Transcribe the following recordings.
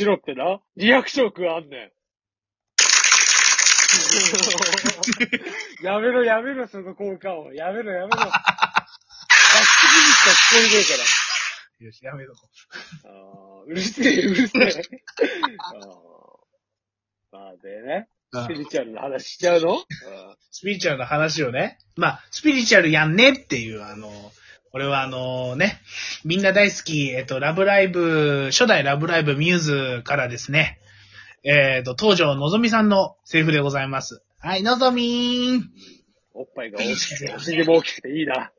しろってな。リアクションくあんねん。やめろやめろ、その効果を。やめろやめろ。バッチリにしか聞こえねえから。よし、やめとこあーうるせえ、うるせえ。あーまあでね、う。スピリチュアルな話しちゃうの？スピリチュアルな話をね、まあ、スピリチュアルやんねっていう、あの、俺はあのね、みんな大好き、えっと、ラブライブ、初代ラブライブミューズからですね、えっと、東条のぞみさんのセリフでございます。はい、のぞみーん。おっぱいが大きくて、死んでも大きくていいな。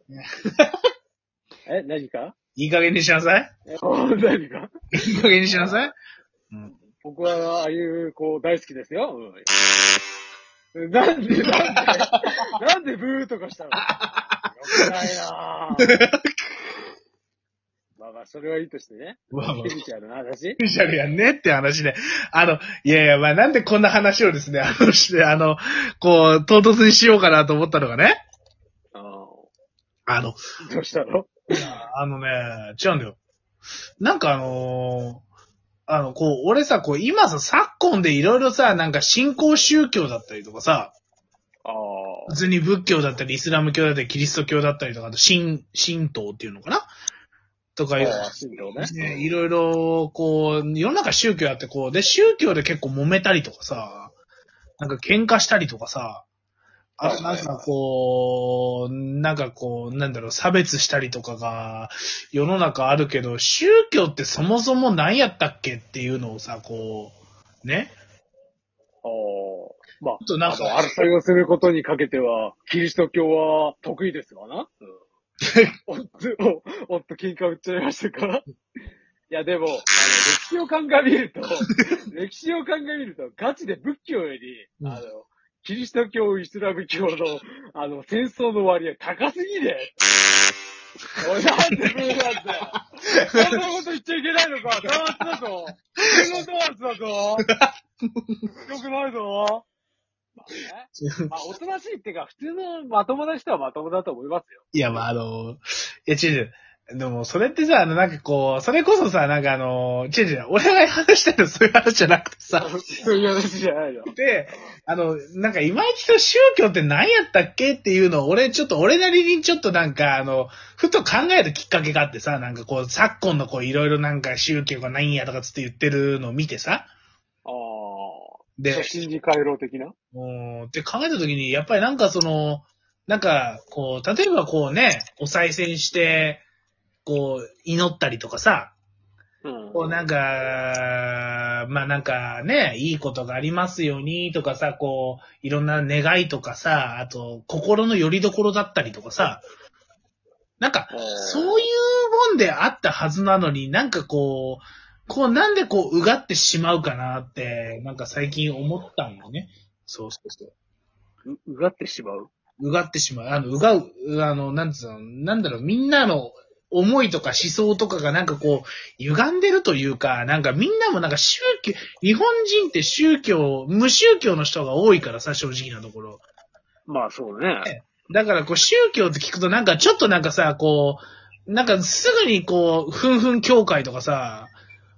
え、何か？いい加減にしなさい。え何か？いい加減にしなさい。うん。僕は、ああいう子大好きですよ。うん、なんで、なんで、なんでブーとかしたの？ないなぁ。まあまあ、それはいいとしてね。まあまあスピリチュアルな話？スピリチュアルやんねって話で。あの、いやいや、まあなんでこんな話をですね、あの、して、あの、こう、唐突にしようかなと思ったのがね、ああの、ーどうしたの？あのね、違うんだよ。なんかあのーあの、こう、俺さ、こう、今さ、昨今でいろいろさ、なんか信仰宗教だったりとかさ、ああ。普通に仏教だったり、イスラム教だったり、キリスト教だったりとか、あと、神、神道っていうのかなとかいう。ね、いろいろ、こう、世の中宗教やってこう、で、宗教で結構揉めたりとかさ、なんか喧嘩したりとかさ、あとなんかこう、なんかこう、なんだろう、差別したりとかが世の中あるけど、宗教ってそもそも何やったっけっていうのをさ、こう、ね。ああ。まあ、となんかあの、争いをすることにかけては、キリスト教は得意ですわな。うん、おっと、おおっと、喧嘩売っちゃいましたか？いや、でも、あの、歴史を鑑みると、歴史を鑑みると、ガチで仏教より、うんあの、キリスト教、イスラム教の、あの、戦争の割合高すぎねおい、なんでブーなんだよ。そんなこと言っちゃいけないのか。弾圧だぞ。戦後弾圧だぞ。よくないぞ。まあね。まあ、おとなしいっていうか、普通のまともな人はまともだと思いますよ。いや、まあ、あの、いや、違う違う。でも、それってさ、あの、なんかこう、それこそさ、なんかあの、違う違う、俺が話してるのそういう話じゃなくてさ、そういう話じゃないよ。で、あの、なんか今一度宗教って何やったっけっていうのを、俺ちょっと、俺なりにちょっとなんか、あの、ふと考えるきっかけがあってさ、なんかこう、昨今のこう、いろいろなんか宗教がないんやとかつって言ってるのを見てさ、ああ。で、信じ回廊的な？もう、って考えたときに、やっぱりなんかその、なんか、こう、例えばこうね、お賽銭して、こう、祈ったりとかさ、うん。こうなんか、まあなんかね、いいことがありますようにとかさ、こう、いろんな願いとかさ、あと、心の拠り所だったりとかさ、なんか、そういうもんであったはずなのに、なんかこう、こうなんでこう、うがってしまうかなって、なんか最近思ったんよね。そうそうそう。う、うがってしまう？うがってしまう。あの、うがう、あの、なんつうの、なんだろう、みんなの思いとか思想とかがなんかこう、歪んでるというか、なんかみんなもなんか宗教、日本人って宗教、無宗教の人が多いからさ、正直なところ。まあそうね。だからこう、宗教って聞くとなんかちょっとなんかさ、こう、なんかすぐにこう、ふんふん協会とかさ、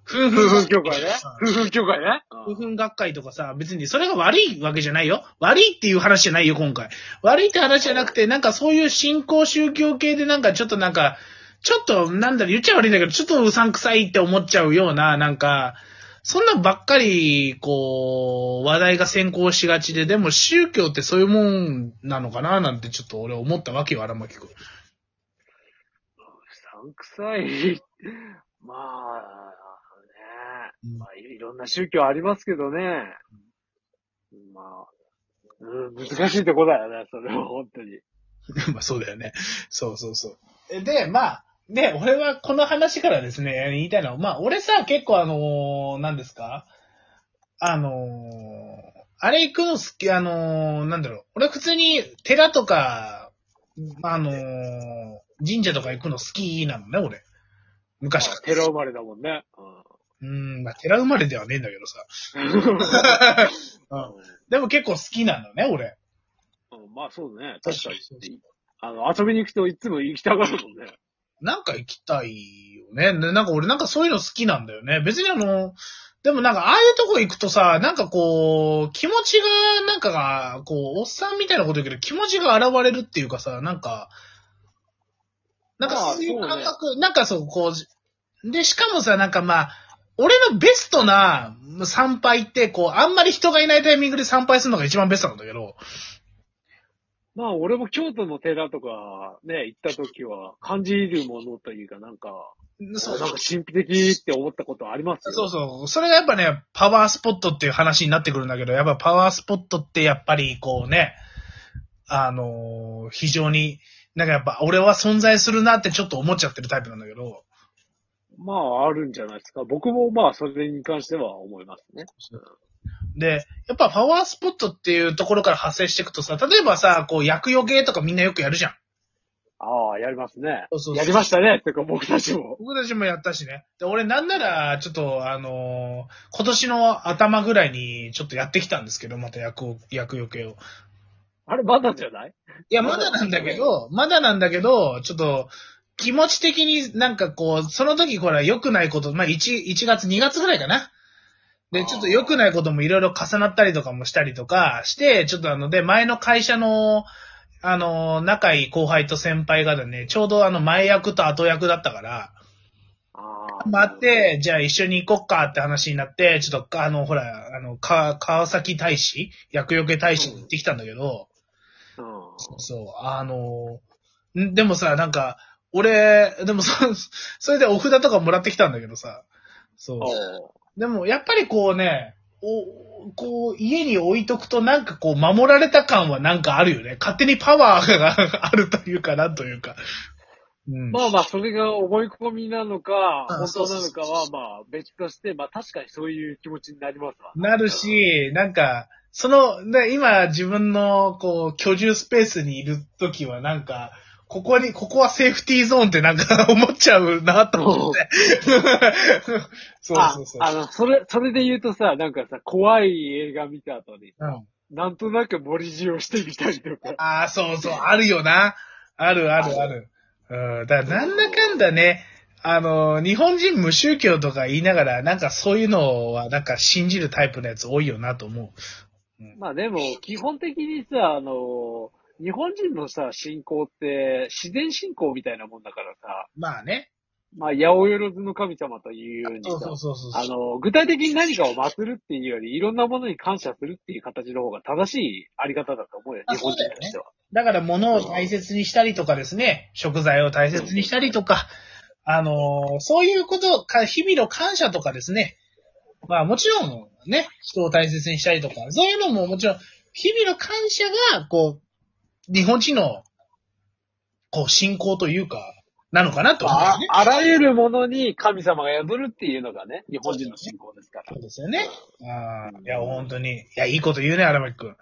ふん夫婦協会ね。夫婦協会ね。ふんふん学会とかさ、別にそれが悪いわけじゃないよ。悪いっていう話じゃないよ、今回。悪いって話じゃなくて、なんかそういう信仰宗教系でなんかちょっとなんか、ちょっと、なんだろ、言っちゃ悪いんだけど、ちょっとうさんくさいって思っちゃうような、なんか、そんなんばっかり、こう、話題が先行しがちで、でも宗教ってそういうもんなのかななんてちょっと俺思ったわけよ、荒牧くん。さんくさい。まあ、まあ、いろんな宗教ありますけどね。まあ、うん、難しいとこだよね、それは本当に。まあそうだよね。そうそうそう。えで、まあ、で、俺はこの話からですね、言いたいのは、まあ俺さ、結構あのー何ですか？あのーあれ行くの好き、あのーなんだろう、俺普通に寺とか、あのー神社とか行くの好きなのね、俺。昔から。寺生まれだもんね。うん、まあ寺生まれではねえんだけどさ。ううんでも結構好きなのね、俺。んうんまあそうね。確かに。あの、遊びに行くといつも行きたがるもんね。なんか行きたいよね。でなんか俺なんかそういうの好きなんだよね。別にあの、でもなんか、ああいうとこ行くとさ、なんかこう、気持ちが、なんかが、こう、おっさんみたいなこと言うけど、気持ちが現れるっていうかさ、なんか、なんかまあそういう感覚、なんかそう、こう、で、しかもさ、なんかまあ、俺のベストな参拝って、こう、あんまり人がいないタイミングで参拝するのが一番ベストなんだけど、まあ、俺も京都の寺とかね、行った時は、感じるものというか、なんか、そうなんか神秘的って思ったことあります？よ。そうそう。それがやっぱね、パワースポットっていう話になってくるんだけど、やっぱパワースポットってやっぱりこうね、あのー非常に、なんかやっぱ俺は存在するなってちょっと思っちゃってるタイプなんだけど、まあ、あるんじゃないですか。僕もまあ、それに関しては思いますね。で、やっぱパワースポットっていうところから発生していくとさ、例えばさ、こう薬用系とかみんなよくやるじゃん。ああ、やりますねそうそうそう。やりましたね。てか、僕たちも。僕たちもやったしね。で、俺なんなら、ちょっと、あのー今年の頭ぐらいにちょっとやってきたんですけど、また薬を、薬用系を。あれ、まだじゃない？いや、まだなんだけど、まだなんだけど、ちょっと、気持ち的になんかこう、その時ほら良くないこと、まあ1、1月、2月ぐらいかな。で、ちょっと良くないこともいろいろ重なったりとかもしたりとかして、ちょっとあの、で、前の会社の、あの、仲いい後輩と先輩がだね、ちょうどあの、前役と後役だったから。待って、じゃあ一緒に行こっかって話になって、ちょっと、あの、ほら、あの、か、川崎大使薬よけ大使に行ってきたんだけど、うん。そう、あの、んでもさ、なんか、俺、でもそ、それでお札とかもらってきたんだけどさ、そう。おでも、やっぱりこうね、お、こう、家に置いとくとなんかこう、守られた感はなんかあるよね。勝手にパワーがあるというか、なんというか。うん。まあまあ、それが思い込みなのか、うん本当なのかは、まあ、別として、まあ確かにそういう気持ちになりますわ。なるし、なんか、その、で今自分の、こう、居住スペースにいるときはなんか、ここに、ここはセーフティーゾーンってなんか 思っちゃうなと思って。そうそうそう。あ、あの、それ、それで言うとさ、なんかさ、怖い映画見た後にさ、うん。なんとなく森塩してみたりとか。ああ、そうそう、あるよな。あるあるある。うん。だからなんだかんだね、あの、日本人無宗教とか言いながら、なんかそういうのはなんか信じるタイプのやつ多いよなと思う。まあでも、基本的にさ、あの、日本人のさ、信仰って、自然信仰みたいなもんだからさ、まあね。まあ、八百万の神様というようにさ、そうそうそう。あの、具体的に何かを祀るっていうより、いろんなものに感謝するっていう形の方が正しいあり方だと思うよ、あ日本人としては。だから物を大切にしたりとかですね、食材を大切にしたりとか、あのーそういうことか、日々の感謝とかですね。まあもちろんね、人を大切にしたりとか、そういうのももちろん、日々の感謝が、こう、日本人の、こう、信仰というか、なのかなと思うよあね。あらゆるものに神様が宿るっていうのがね、日本人の信仰ですからそう。ですよね。ああ、いや、本当に。いや、いいこと言うね、荒牧くん。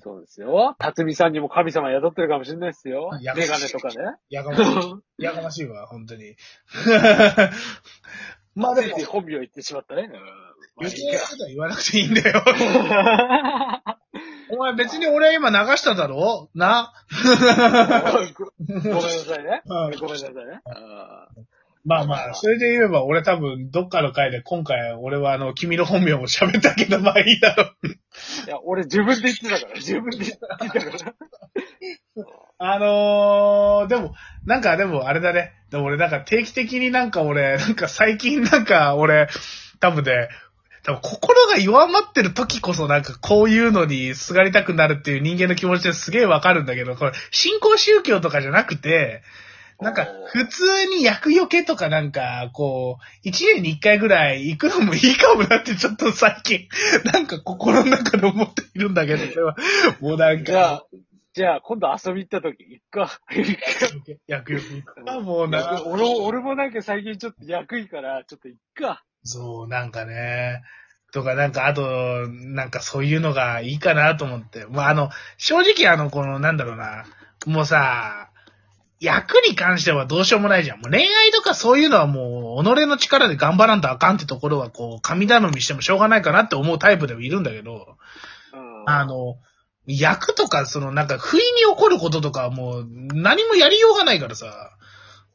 そうですよ。辰巳さんにも神様宿ってるかもしれないですよ。メガネとかね。やかましい。やかましいわ、本当に。まあでも、本名言ってしまったね。言わなくていいんだよ。かお前別に俺は今流しただろ？な？ごめんなさいね。うんごめんなさいね。あまあまあ、それで言えば俺多分どっかの回で今回俺はあの、君の本名も喋ったけどまあいいだろう。ーいや、俺自分で言ってたから、自分で言ってたから。あのー、でも、なんかでもあれだね。でも俺なんか定期的になんか俺、なんか最近なんか俺、多分ね、多分心が弱まってる時こそなんかこういうのにすがりたくなるっていう人間の気持ちですげえわかるんだけど、これ信仰宗教とかじゃなくて、なんか普通に厄除けとかなんか、こう、一年に一回ぐらい行くのもいいかもなってちょっと最近、なんか心の中で思っているんだけど、これは、もうなんじゃあか、、じゃあ今度遊び行った時、行くか。厄除け行くか、もうな。俺も、俺もなんか最近ちょっと役いから、ちょっと行くか。そう、なんかね。とか、なんか、あと、なんかそういうのがいいかなと思って。まあ、あの、正直あの、この、なんだろうな。もうさ、役に関してはどうしようもないじゃん。もう恋愛とかそういうのはもう、己の力で頑張らんとあかんってところは、こう、神頼みしてもしょうがないかなって思うタイプでもいるんだけど、うんあ、の、役とか、その、なんか、不意に起こることとかはもう、何もやりようがないからさ、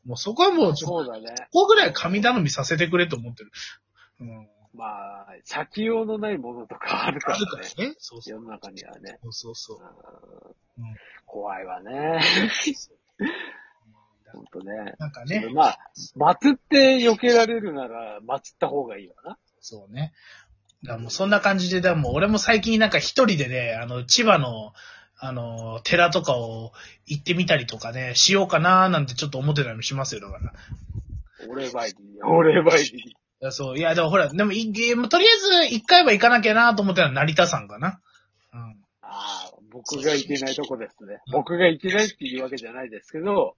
もうそこはもう、ちょっとそうだね。ここぐらい神頼みさせてくれと思ってる。うんまあ、先用のないものとかあるからあるからね。ね。そうそう。世の中にはね。そうそうそう。うん怖いわね。ほんとね。なんかね、まあ、祀って避けられるなら、祀った方がいいわな。そうね。だもうそんな感じで、だもう俺も最近なんか一人でね、あの、千葉の、あの、寺とかを行ってみたりとかね、しようかなーなんてちょっと思ってたりもしますよ、だから。い俺バイディ、俺バイディ。やそう、いや、でもほら、でもい、いとりあえず一回は行かなきゃなと思ってたのは成田山かな。うん。ああ、僕が行けないとこですね。僕が行けないっていうわけじゃないですけど、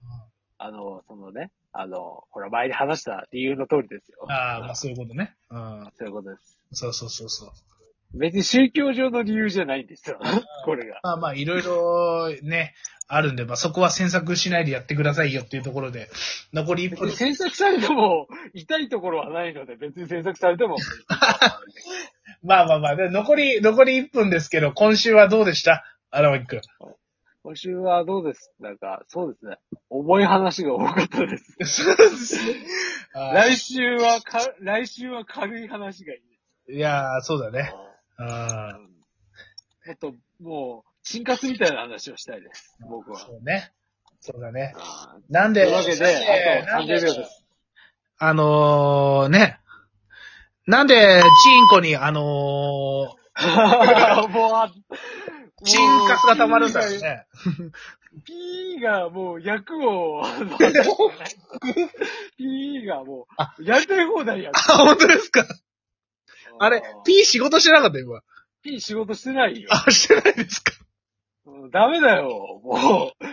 あの、そのね、あの、ほら、前に話した理由の通りですよ。ああ、まあそういうことね。うん。そういうことです。そうそうそうそう。別に宗教上の理由じゃないんですよ。これが。まあまあ、いろいろね、あるんで、まあそこは詮索しないでやってくださいよっていうところで、残り1分。詮索されても、痛いところはないので、別に詮索されても。まあまあまあ、で残り、残り1分ですけど、今週はどうでした？荒牧くん。今週はどうです？なんか、そうですね。重い話が多かったです。そうですね。来週はか、来週は軽い話がいいです。いやー、そうだね。あもっと、もう、チンカスみたいな話をしたいです。僕ーは。そうね。そうだね。なんで、というわけで、あと30秒です。あのー、ね。なんで、チンコに、あの もう、チンカスが溜まるんだよね。P がもう役を、P がもあう、やりたい放題やる。あ、本当ですか？あれ、P 仕事してなかった今。P 仕事してないよ。あ、してないですかうんダメだよ。もう、